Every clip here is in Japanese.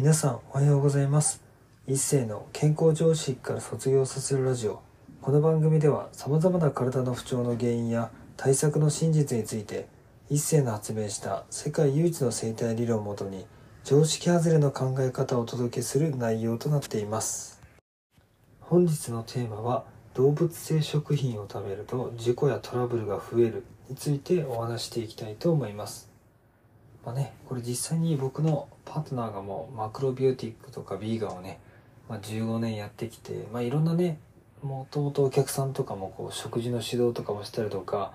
皆さんおはようございます。一世の健康常識から卒業させるラジオ。この番組では様々な体の不調の原因や対策の真実について一世の発明した世界唯一の生態理論をもとに常識外れの考え方をお届けする内容となっています。本日のテーマは動物性食品を食べると事故やトラブルが増えるについてお話していきたいと思います。まあね、これ実際に僕のパートナーがもうマクロビューティックとかビーガンをね、まあ、15年やってきて、まあ、いろんなねもともとお客さんとかもこう食事の指導とかもしたりとか、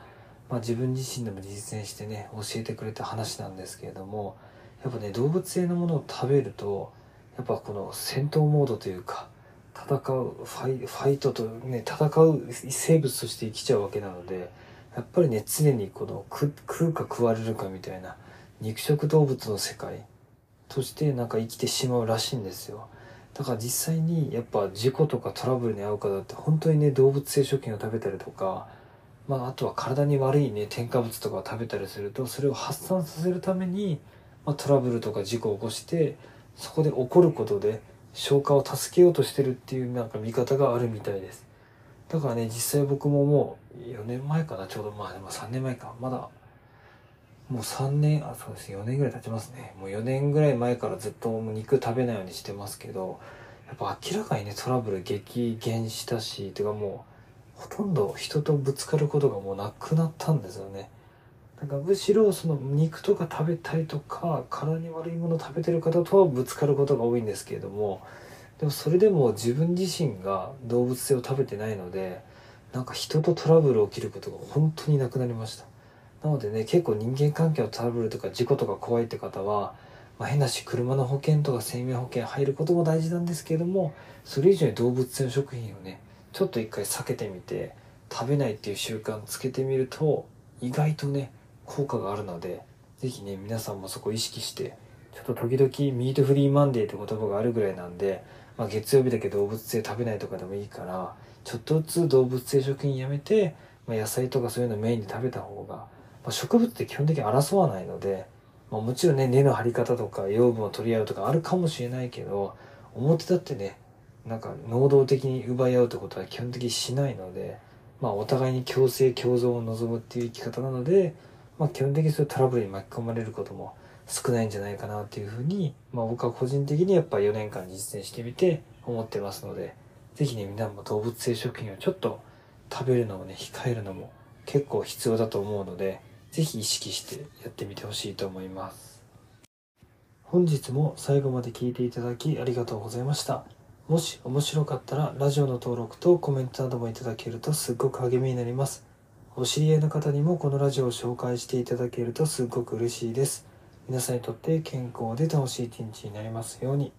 まあ、自分自身でも実践してね教えてくれた話なんですけれどもやっぱね動物性のものを食べるとやっぱこの戦闘モードというか戦うファイファイトとね戦う生物として生きちゃうわけなのでやっぱりね常にこの食うか食われるかみたいな肉食動物の世界としてなんか生きてしまうらしいんですよ。だから実際にやっぱ事故とかトラブルに遭う方って本当にね動物性食品を食べたりとかまあ、あとは体に悪いね添加物とかを食べたりするとそれを発散させるために、まあ、トラブルとか事故を起こしてそこで起こることで消化を助けようとしてるっていうなんか見方があるみたいです。だからね実際僕ももう4年前かなちょうどまあでも3年前か。まだもう3年あそうです4年ぐらい経ちますね。もう4年ぐらい前からずっと肉食べないようにしてますけどやっぱ明らかにねトラブル激減したしてかもうほとんど人とぶつかることがもうなくなったんですよね。なんかむしろその肉とか食べたりとか体に悪いもの食べてる方とはぶつかることが多いんですけれどもでもそれでも自分自身が動物性を食べてないのでなんか人とトラブル起きることが本当になくなりました。なのでね結構人間関係のトラブルとか事故とか怖いって方は、まあ、変なし車の保険とか生命保険入ることも大事なんですけれどもそれ以上に動物性の食品をねちょっと一回避けてみて食べないっていう習慣つけてみると意外とね効果があるので是非ね皆さんもそこ意識してちょっと時々ミートフリーマンデーって言葉があるぐらいなんで、まあ、月曜日だけ動物性食べないとかでもいいからちょっとずつ動物性食品やめて、まあ、野菜とかそういうのメインで食べた方がまあ、植物って基本的に争わないので、まあ、もちろんね根の張り方とか養分を取り合うとかあるかもしれないけど表だってねなんか能動的に奪い合うってことは基本的にしないので、まあ、お互いに共生共存を望むっていう生き方なので、まあ、基本的にそういうトラブルに巻き込まれることも少ないんじゃないかなっていうふうに、まあ、僕は個人的にやっぱ4年間実践してみて思ってますので是非ね皆も動物性食品をちょっと食べるのをね控えるのも結構必要だと思うのでぜひ意識してやってみてほしいと思います。本日も最後まで聞いていただきありがとうございました。もし面白かったらラジオの登録とコメントなどもいただけるとすっごく励みになります。お知り合いの方にもこのラジオを紹介していただけるとすっごく嬉しいです。皆さんにとって健康で楽しい一日になりますように。